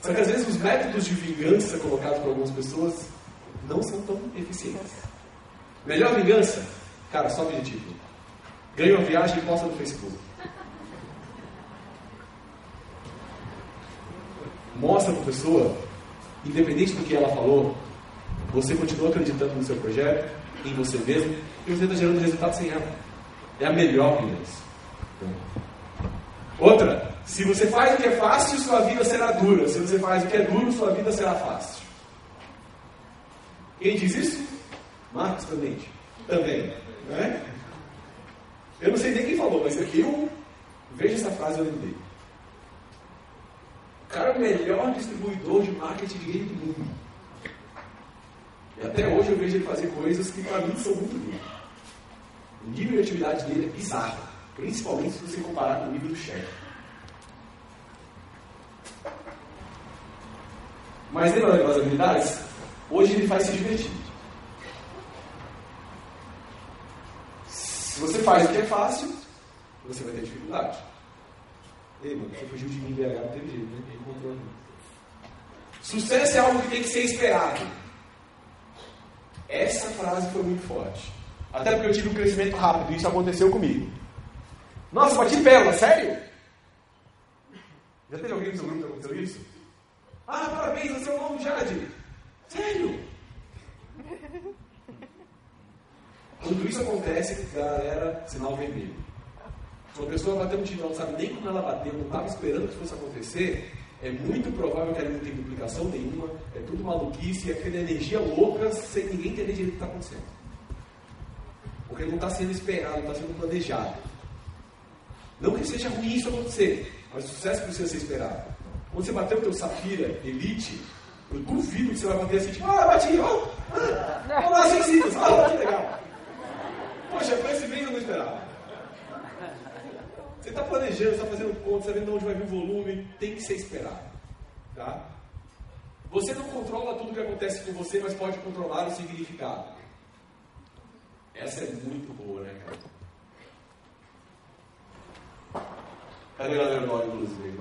S2: Só que às vezes os métodos de vingança colocados por algumas pessoas não são tão eficientes. Melhor vingança? Cara, só objetivo. Ganha uma viagem e posta no Facebook. mostra para a pessoa, independente do que ela falou, você continua acreditando no seu projeto, em você mesmo, e você está gerando resultado sem ela. É a melhor vingança. Outra, se você faz o que é fácil, sua vida será dura. Se você faz o que é duro, sua vida será fácil. Quem diz isso? Marcos também. Também. Né? Eu não sei nem quem falou, mas eu vejo essa frase e eu lembrei cara é o melhor distribuidor de marketing de do mundo. E até hoje eu vejo ele fazer coisas que para mim são muito boas. O nível de atividade dele é bizarro, principalmente se você comparar com o nível do chefe. Mas lembra das habilidades? Hoje ele faz se divertir. Se você faz o que é fácil, você vai ter dificuldade. Ei, mano, você fugiu de mim, BH, não teve jeito, né? Encontrou Sucesso é algo que tem que ser esperado. Essa frase foi muito forte. Até porque eu tive um crescimento rápido, isso aconteceu comigo. Nossa, bati pérola, sério? Já teve alguém no seu grupo que aconteceu isso? Ah, parabéns, você é o novo Jade. Sério? Quando isso acontece, galera, sinal vermelho. Se uma pessoa bateu um tiro, não sabe nem como ela bateu, não estava esperando que isso fosse acontecer, é muito provável que ela não tenha duplicação nenhuma, é tudo maluquice, é aquela energia louca sem ninguém entender direito o que está acontecendo. Porque não está sendo esperado, não está sendo planejado. Não que seja ruim isso acontecer, mas o sucesso precisa ser esperado. Quando você bateu o teu Safira Elite, eu duvido que você vai bater assim, tipo, ah, bati, ó, ah, (laughs) olá, sensíveis, ah, que legal. Poxa, foi esse bem eu não esperava. Você está planejando, está fazendo conta, está vendo onde vai vir o volume, tem que ser esperado. Tá? Você não controla tudo que acontece com você, mas pode controlar o significado. Essa é muito boa, né, cara? Cadê a galera do inclusive, (laughs)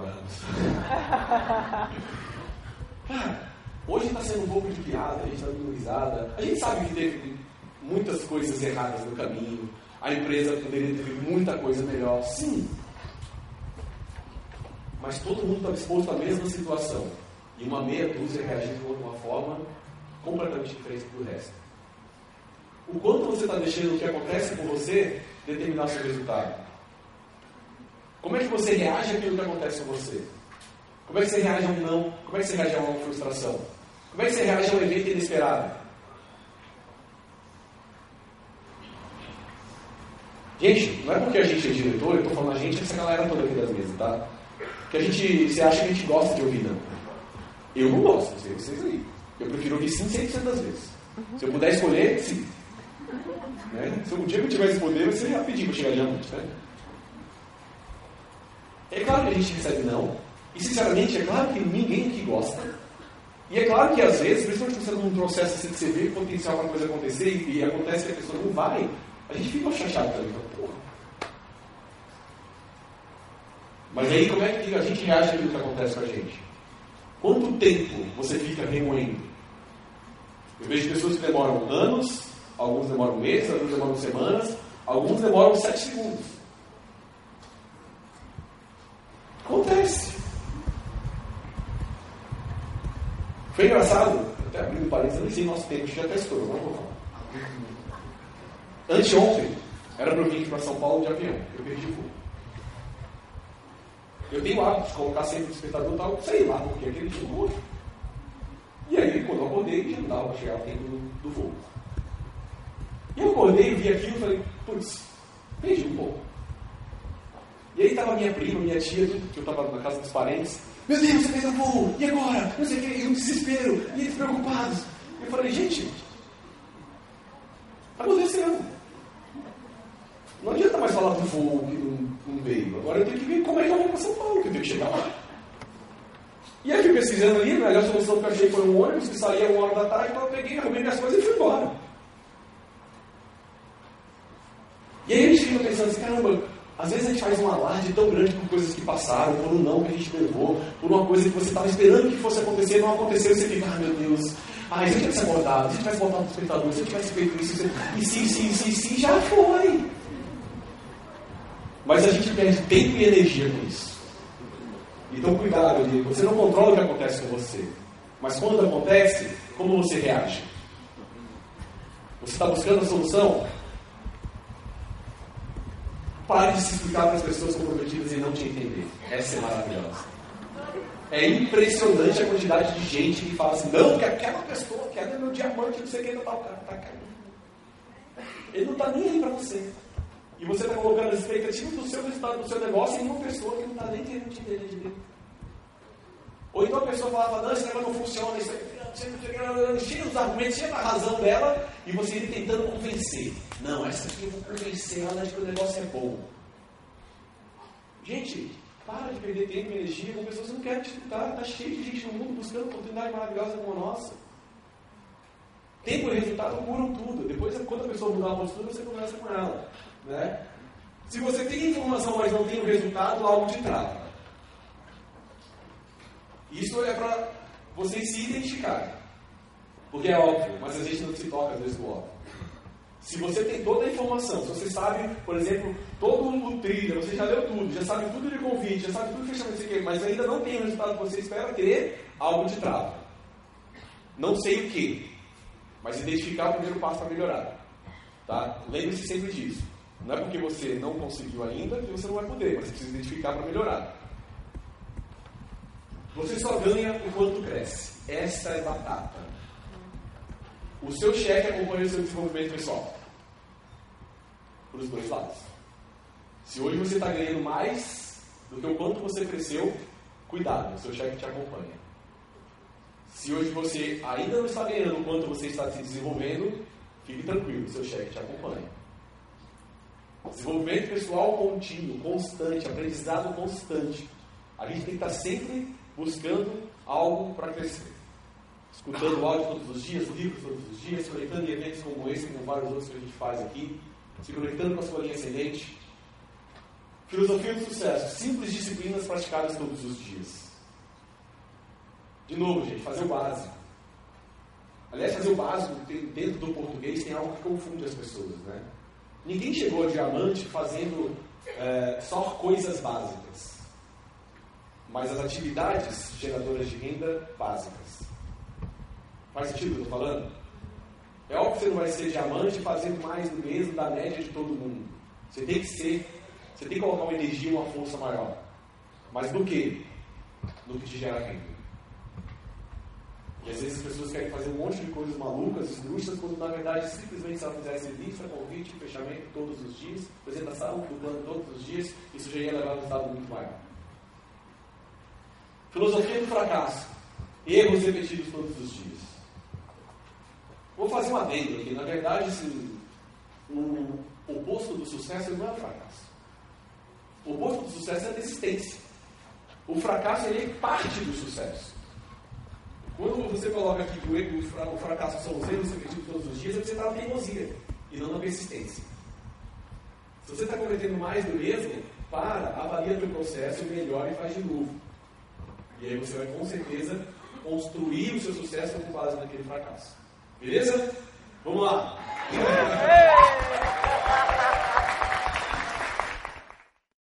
S2: hoje está sendo um pouco de piada, a gente está dando risada. A gente sabe que teve muitas coisas erradas no caminho. A empresa poderia ter muita coisa melhor, sim. Mas todo mundo está exposto à mesma situação. E uma meia dúzia reagiu de uma forma completamente diferente do resto. O quanto você está deixando o que acontece com você determinar seu resultado? Como é que você reage àquilo que acontece com você? Como é que você reage a um não? Como é que você reage a uma frustração? Como é que você reage a um evento inesperado? Gente, não é porque a gente é diretor, eu estou falando a gente, essa galera toda aqui das mesas, tá? Que a gente, você acha que a gente gosta de ouvir não. Eu não gosto, não sei vocês aí. Eu prefiro ouvir sim 100% das vezes. Se eu puder escolher, sim. Né? Se um dia eu tivesse poder, vai ser rapidinho para chegar adiante. Né? É claro que a gente recebe não. E sinceramente, é claro que ninguém aqui gosta. E é claro que às vezes, principalmente você num processo assim você vê potencial para coisa acontecer e, e acontece que a pessoa não vai, a gente fica chateado também. Porra. Mas aí como é que a gente reage àquilo que acontece com a gente? Quanto tempo você fica remoendo? Eu vejo pessoas que demoram anos, alguns demoram meses, alguns demoram semanas, alguns demoram sete segundos. Acontece. Foi engraçado, até abrindo parênteses, eu nem sei nosso tempo, já até estourou, vou falar. Anteontem, era para eu vir para São Paulo de avião. Eu perdi o voo. Eu tenho o hábito de colocar sempre o despertador tal, sei lá, porque aquele dia eu E aí, quando eu acordei, já não dava chegar ao tempo do, do voo. E eu acordei, vi aquilo e falei, putz, perdi um pouco. E aí estava minha prima, minha tia, que eu estava na casa dos parentes. Meu Deus, você fez o voo, e agora? Não sei o que, um desespero, e eles preocupados. Eu falei, gente, acontecendo. Não adianta mais falar do voo que não, não veio. Agora eu tenho que ver como é que eu vou para São Paulo, que eu tenho que chegar lá. E aí, pesquisando ali, a melhor solução que eu achei foi um ônibus que saía uma hora da tarde, então eu peguei, arrumei minhas coisas e fui embora. E aí a gente fica pensando assim, caramba, às vezes a gente faz um alarde tão grande por coisas que passaram, por um não que a gente levou, por uma coisa que você estava esperando que fosse acontecer e não aconteceu, e você fica, ah meu Deus, ah, se eu tivesse acordado, se eu tivesse voltado para o espectador, se eu tivesse feito isso, e sim, sim, sim, sim, já foi. Mas a gente perde tempo e energia com isso. Então, cuidado, amigo. Você não controla o que acontece com você. Mas quando acontece, como você reage? Você está buscando a solução? Pare de se explicar para as pessoas comprometidas e não te entender. Essa é maravilhosa. É impressionante a quantidade de gente que fala assim, não, que aquela pessoa quer meu diamante, não sei o que, não tá, o cara tá caindo. Ele não está nem aí para você. E você está colocando as expectativas do seu resultado, do seu negócio em uma pessoa que não está nem querendo te entender. Ou então a pessoa falava, não, esse negócio não funciona, isso cheio dos argumentos, cheio da razão dela, e você ia tentando convencer. Não, essa aqui eu vou convencer ela de que o negócio é bom. Gente, para de perder tempo e energia com pessoas que não querem te escutar. Está cheio de gente no mundo buscando oportunidade maravilhosa como a nossa. Tempo e resultado curam tudo. Depois, quando a pessoa mudar a postura, você conversa com ela. Né? Se você tem informação, mas não tem o resultado, algo te trava. Isso é para vocês se identificarem. Porque é óbvio, mas a gente não se toca às vezes no óbvio. Se você tem toda a informação, se você sabe, por exemplo, todo o trilha, você já leu tudo, já sabe tudo de convite, já sabe tudo de fechamento, mas ainda não tem o resultado que você espera ter, algo te trava. Não sei o que, mas identificar o primeiro passo para melhorar. Tá? Lembre-se sempre disso. Não é porque você não conseguiu ainda que você não vai poder, mas você precisa identificar para melhorar. Você só ganha enquanto cresce. Essa é batata. O seu chefe acompanha o seu desenvolvimento pessoal. Para os dois lados. Se hoje você está ganhando mais do que o quanto você cresceu, cuidado, o seu chefe te acompanha. Se hoje você ainda não está ganhando o quanto você está se desenvolvendo, fique tranquilo, o seu chefe te acompanha. Desenvolvimento pessoal contínuo, constante, aprendizado constante. A gente tem que estar sempre buscando algo para crescer escutando áudio todos os dias, livros todos os dias, conectando em eventos como esse, como vários outros que a gente faz aqui, se conectando com a sua linha ascendente. Filosofia do sucesso, simples disciplinas praticadas todos os dias. De novo, gente, fazer o básico. Aliás, fazer o básico dentro do português tem algo que confunde as pessoas, né? Ninguém chegou a diamante fazendo é, só coisas básicas, mas as atividades geradoras de renda básicas. Faz sentido o que eu estou falando? É óbvio que você não vai ser diamante fazendo mais do mesmo da média de todo mundo. Você tem que ser, você tem que colocar uma energia, uma força maior. Mas do que? No que te gera renda. E às vezes as pessoas querem fazer um monte de coisas malucas, esdrúxulas, quando na verdade simplesmente se ela fizesse lista, convite, fechamento todos os dias, apresentação do plano todos os dias, isso já ia levar a um resultado muito maior. Filosofia do fracasso. Erros repetidos todos os dias. Vou fazer um adendo aqui. Na verdade, assim, o oposto do sucesso não é o fracasso. O oposto do sucesso é a desistência. O fracasso ele é parte do sucesso. Quando você coloca aqui que o, fracasso são os erros repetidos todos os dias, é porque você está na teimosia e não na persistência. Se você está cometendo mais do mesmo, para, avalia o processo, melhora e faz de novo. E aí você vai com certeza construir o seu sucesso com base naquele fracasso. Beleza? Vamos lá.